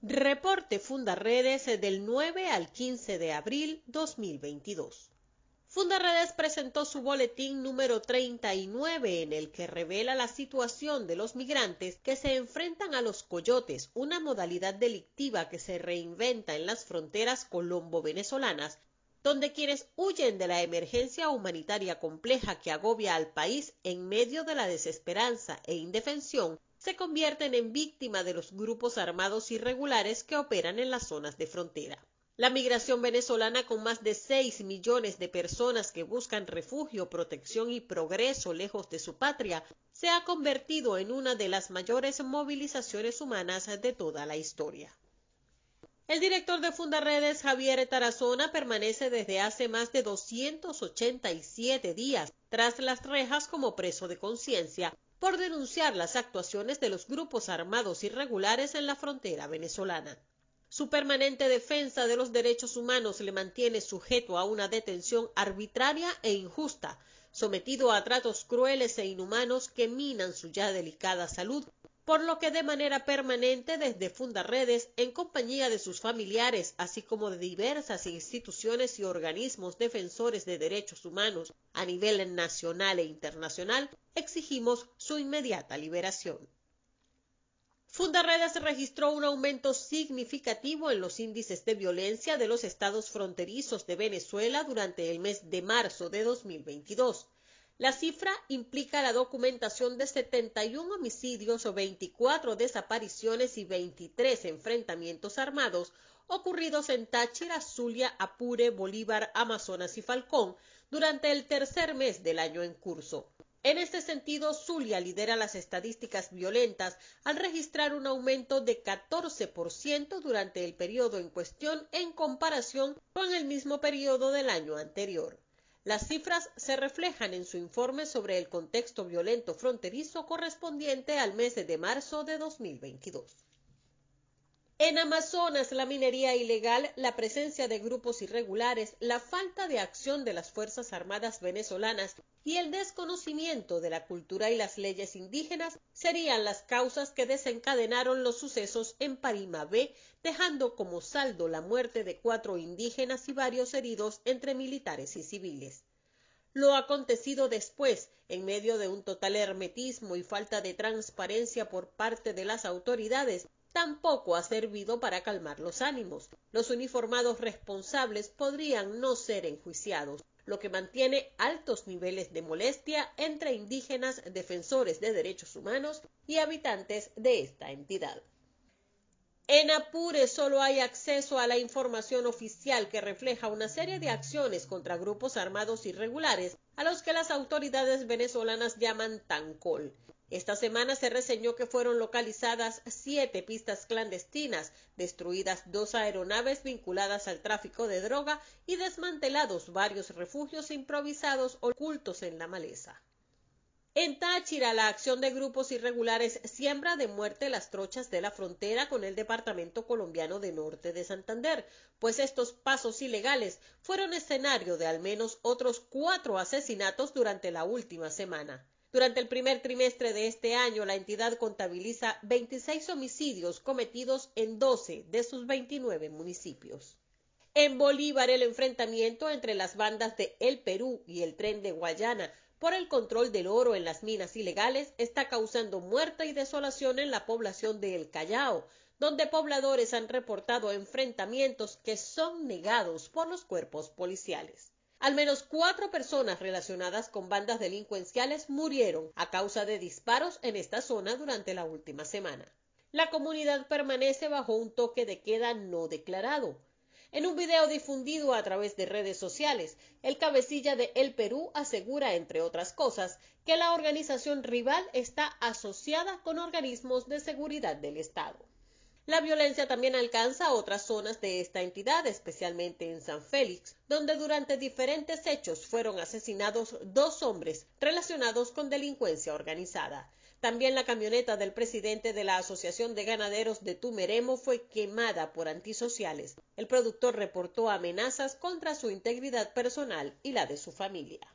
Reporte Fundarredes del 9 al 15 de abril 2022. Fundarredes presentó su boletín número 39 en el que revela la situación de los migrantes que se enfrentan a los coyotes, una modalidad delictiva que se reinventa en las fronteras colombo-venezolanas, donde quienes huyen de la emergencia humanitaria compleja que agobia al país en medio de la desesperanza e indefensión se convierten en víctima de los grupos armados irregulares que operan en las zonas de frontera. La migración venezolana, con más de 6 millones de personas que buscan refugio, protección y progreso lejos de su patria, se ha convertido en una de las mayores movilizaciones humanas de toda la historia. El director de Fundarredes, Javier Tarazona, permanece desde hace más de 287 días tras las rejas como preso de conciencia por denunciar las actuaciones de los grupos armados irregulares en la frontera venezolana. Su permanente defensa de los derechos humanos le mantiene sujeto a una detención arbitraria e injusta, sometido a tratos crueles e inhumanos que minan su ya delicada salud, por lo que de manera permanente desde Fundarredes, en compañía de sus familiares, así como de diversas instituciones y organismos defensores de derechos humanos a nivel nacional e internacional, exigimos su inmediata liberación. Fundarredes registró un aumento significativo en los índices de violencia de los estados fronterizos de Venezuela durante el mes de marzo de 2022. La cifra implica la documentación de 71 homicidios o 24 desapariciones y 23 enfrentamientos armados ocurridos en Táchira, Zulia, Apure, Bolívar, Amazonas y Falcón durante el tercer mes del año en curso. En este sentido, Zulia lidera las estadísticas violentas al registrar un aumento de 14% durante el periodo en cuestión en comparación con el mismo periodo del año anterior. Las cifras se reflejan en su informe sobre el contexto violento fronterizo correspondiente al mes de marzo de 2022. En Amazonas, la minería ilegal, la presencia de grupos irregulares, la falta de acción de las Fuerzas Armadas venezolanas y el desconocimiento de la cultura y las leyes indígenas serían las causas que desencadenaron los sucesos en Parima B, dejando como saldo la muerte de cuatro indígenas y varios heridos entre militares y civiles. Lo acontecido después, en medio de un total hermetismo y falta de transparencia por parte de las autoridades, tampoco ha servido para calmar los ánimos. Los uniformados responsables podrían no ser enjuiciados, lo que mantiene altos niveles de molestia entre indígenas defensores de derechos humanos y habitantes de esta entidad. En Apure solo hay acceso a la información oficial que refleja una serie de acciones contra grupos armados irregulares a los que las autoridades venezolanas llaman TANCOL. Esta semana se reseñó que fueron localizadas siete pistas clandestinas, destruidas dos aeronaves vinculadas al tráfico de droga y desmantelados varios refugios improvisados ocultos en la maleza. En Táchira, la acción de grupos irregulares siembra de muerte las trochas de la frontera con el departamento colombiano de Norte de Santander, pues estos pasos ilegales fueron escenario de al menos otros cuatro asesinatos durante la última semana. Durante el primer trimestre de este año, la entidad contabiliza 26 homicidios cometidos en 12 de sus 29 municipios. En Bolívar, el enfrentamiento entre las bandas de El Perú y el tren de Guayana por el control del oro en las minas ilegales está causando muerte y desolación en la población de El Callao, donde pobladores han reportado enfrentamientos que son negados por los cuerpos policiales. Al menos cuatro personas relacionadas con bandas delincuenciales murieron a causa de disparos en esta zona durante la última semana. La comunidad permanece bajo un toque de queda no declarado. En un video difundido a través de redes sociales, el cabecilla de El Perú asegura, entre otras cosas, que la organización rival está asociada con organismos de seguridad del Estado. La violencia también alcanza otras zonas de esta entidad, especialmente en San Félix, donde durante diferentes hechos fueron asesinados dos hombres relacionados con delincuencia organizada. También la camioneta del presidente de la Asociación de Ganaderos de Tumeremo fue quemada por antisociales. El productor reportó amenazas contra su integridad personal y la de su familia.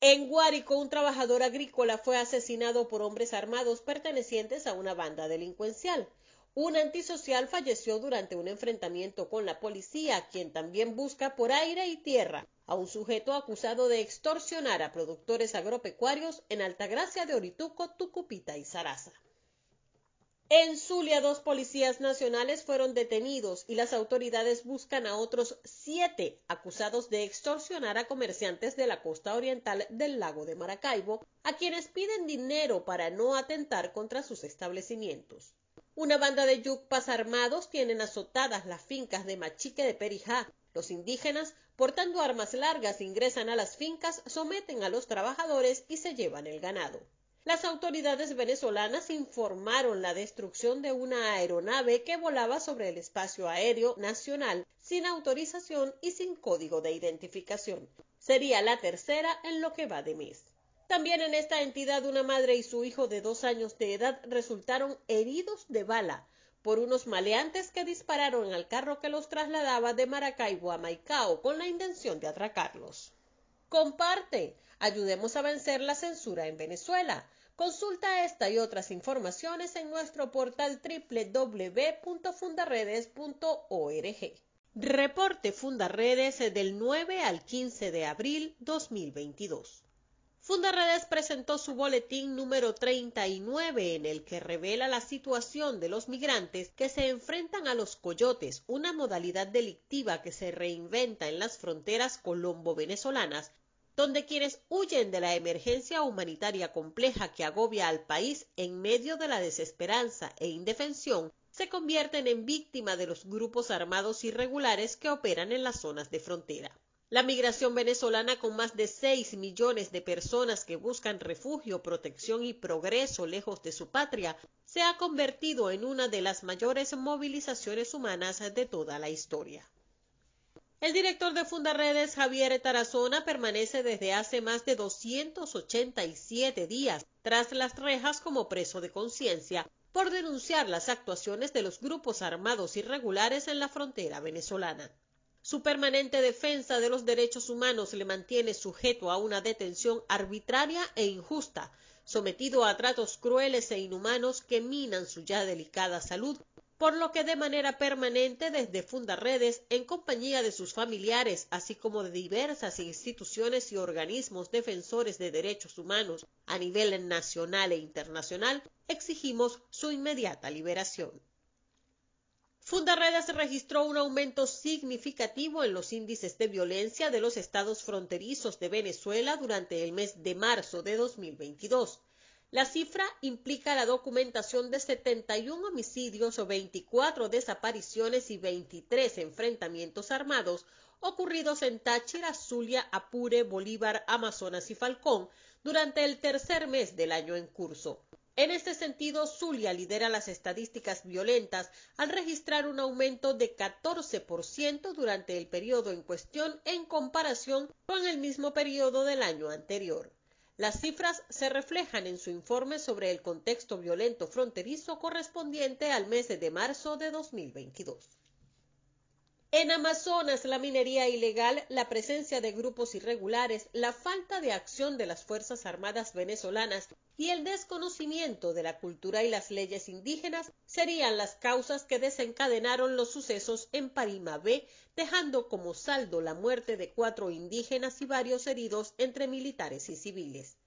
En Guárico, un trabajador agrícola fue asesinado por hombres armados pertenecientes a una banda delincuencial. Un antisocial falleció durante un enfrentamiento con la policía, quien también busca por aire y tierra a un sujeto acusado de extorsionar a productores agropecuarios en Altagracia de Orituco, Tucupita y Sarasa. En Zulia, dos policías nacionales fueron detenidos y las autoridades buscan a otros siete acusados de extorsionar a comerciantes de la costa oriental del lago de Maracaibo, a quienes piden dinero para no atentar contra sus establecimientos. Una banda de yucpas armados tienen azotadas las fincas de Machique de Perijá. Los indígenas, portando armas largas, ingresan a las fincas, someten a los trabajadores y se llevan el ganado. Las autoridades venezolanas informaron la destrucción de una aeronave que volaba sobre el espacio aéreo nacional sin autorización y sin código de identificación. Sería la tercera en lo que va de mes. También en esta entidad una madre y su hijo de dos años de edad resultaron heridos de bala por unos maleantes que dispararon al carro que los trasladaba de Maracaibo a Maicao con la intención de atracarlos. Comparte, ayudemos a vencer la censura en Venezuela. Consulta esta y otras informaciones en nuestro portal www.fundaredes.org. Reporte Fundaredes del 9 al 15 de abril 2022. Fundaredes presentó su boletín número 39 en el que revela la situación de los migrantes que se enfrentan a los coyotes, una modalidad delictiva que se reinventa en las fronteras colombo-venezolanas, donde quienes huyen de la emergencia humanitaria compleja que agobia al país en medio de la desesperanza e indefensión, se convierten en víctima de los grupos armados irregulares que operan en las zonas de frontera. La migración venezolana, con más de 6 millones de personas que buscan refugio, protección y progreso lejos de su patria, se ha convertido en una de las mayores movilizaciones humanas de toda la historia. El director de Fundaredes, Javier Tarazona, permanece desde hace más de 287 días tras las rejas como preso de conciencia por denunciar las actuaciones de los grupos armados irregulares en la frontera venezolana. Su permanente defensa de los derechos humanos le mantiene sujeto a una detención arbitraria e injusta, sometido a tratos crueles e inhumanos que minan su ya delicada salud, por lo que de manera permanente desde Fundaredes, en compañía de sus familiares, así como de diversas instituciones y organismos defensores de derechos humanos a nivel nacional e internacional, exigimos su inmediata liberación. Fundaredes registró un aumento significativo en los índices de violencia de los estados fronterizos de Venezuela durante el mes de marzo de 2022. La cifra implica la documentación de 71 homicidios o 24 desapariciones y 23 enfrentamientos armados ocurridos en Táchira, Zulia, Apure, Bolívar, Amazonas y Falcón durante el tercer mes del año en curso. En este sentido, Zulia lidera las estadísticas violentas al registrar un aumento de 14% durante el periodo en cuestión en comparación con el mismo periodo del año anterior. Las cifras se reflejan en su informe sobre el contexto violento fronterizo correspondiente al mes de marzo de 2022. En Amazonas, la minería ilegal, la presencia de grupos irregulares, la falta de acción de las Fuerzas Armadas venezolanas y el desconocimiento de la cultura y las leyes indígenas serían las causas que desencadenaron los sucesos en Parima B, dejando como saldo la muerte de cuatro indígenas y varios heridos entre militares y civiles.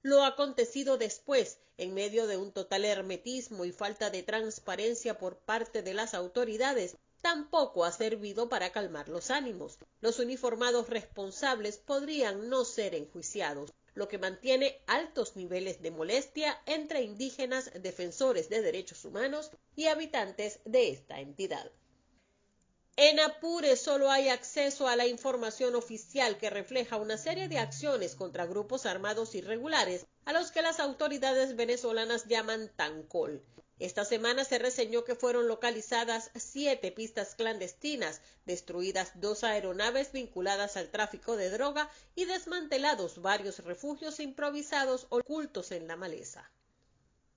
Lo acontecido después, en medio de un total hermetismo y falta de transparencia por parte de las autoridades, tampoco ha servido para calmar los ánimos. Los uniformados responsables podrían no ser enjuiciados, lo que mantiene altos niveles de molestia entre indígenas defensores de derechos humanos y habitantes de esta entidad. En Apure solo hay acceso a la información oficial que refleja una serie de acciones contra grupos armados irregulares a los que las autoridades venezolanas llaman TANCOL. Esta semana se reseñó que fueron localizadas siete pistas clandestinas, destruidas dos aeronaves vinculadas al tráfico de droga y desmantelados varios refugios improvisados ocultos en la maleza.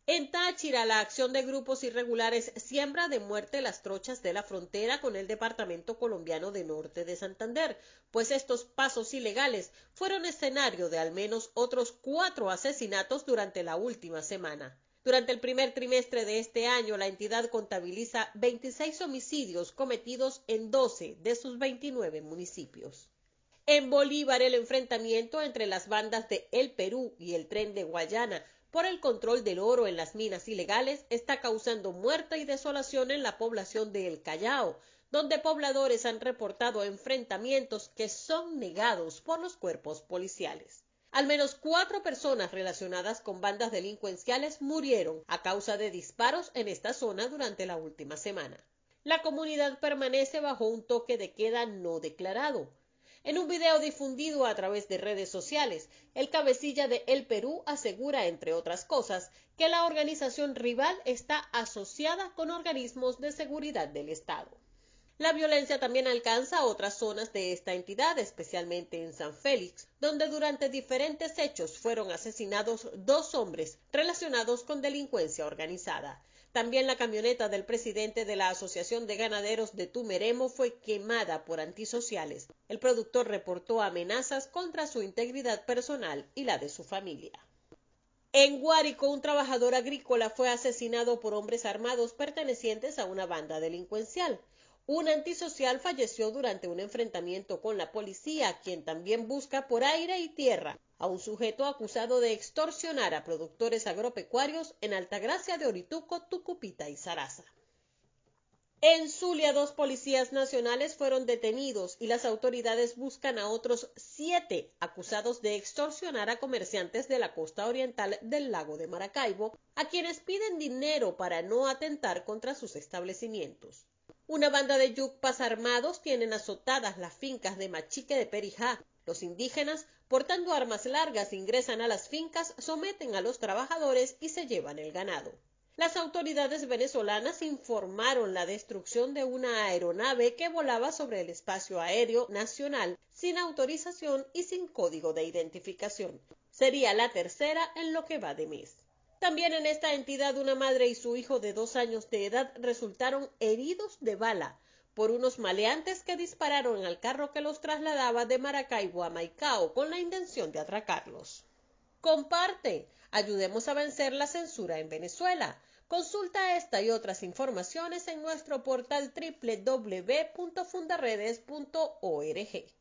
En Táchira, la acción de grupos irregulares siembra de muerte las trochas de la frontera con el departamento colombiano de Norte de Santander, pues estos pasos ilegales fueron escenario de al menos otros cuatro asesinatos durante la última semana. Durante el primer trimestre de este año, la entidad contabiliza 26 homicidios cometidos en 12 de sus 29 municipios. En Bolívar, el enfrentamiento entre las bandas de El Perú y el tren de Guayana por el control del oro en las minas ilegales está causando muerte y desolación en la población de El Callao, donde pobladores han reportado enfrentamientos que son negados por los cuerpos policiales. Al menos cuatro personas relacionadas con bandas delincuenciales murieron a causa de disparos en esta zona durante la última semana. La comunidad permanece bajo un toque de queda no declarado. En un video difundido a través de redes sociales, el cabecilla de El Perú asegura, entre otras cosas, que la organización rival está asociada con organismos de seguridad del Estado. La violencia también alcanza otras zonas de esta entidad, especialmente en San Félix, donde durante diferentes hechos fueron asesinados dos hombres relacionados con delincuencia organizada. También la camioneta del presidente de la Asociación de Ganaderos de Tumeremo fue quemada por antisociales. El productor reportó amenazas contra su integridad personal y la de su familia. En Guárico, un trabajador agrícola fue asesinado por hombres armados pertenecientes a una banda delincuencial. Un antisocial falleció durante un enfrentamiento con la policía, quien también busca por aire y tierra a un sujeto acusado de extorsionar a productores agropecuarios en Altagracia de Orituco, Tucupita y Sarasa. En Zulia, dos policías nacionales fueron detenidos y las autoridades buscan a otros siete acusados de extorsionar a comerciantes de la costa oriental del lago de Maracaibo, a quienes piden dinero para no atentar contra sus establecimientos. Una banda de yucpas armados tienen azotadas las fincas de Machique de Perijá. Los indígenas, portando armas largas, ingresan a las fincas, someten a los trabajadores y se llevan el ganado. Las autoridades venezolanas informaron la destrucción de una aeronave que volaba sobre el espacio aéreo nacional sin autorización y sin código de identificación. Sería la tercera en lo que va de mes. También en esta entidad una madre y su hijo de dos años de edad resultaron heridos de bala por unos maleantes que dispararon al carro que los trasladaba de Maracaibo a Maicao con la intención de atracarlos. Comparte, ayudemos a vencer la censura en Venezuela. Consulta esta y otras informaciones en nuestro portal www.fundaredes.org.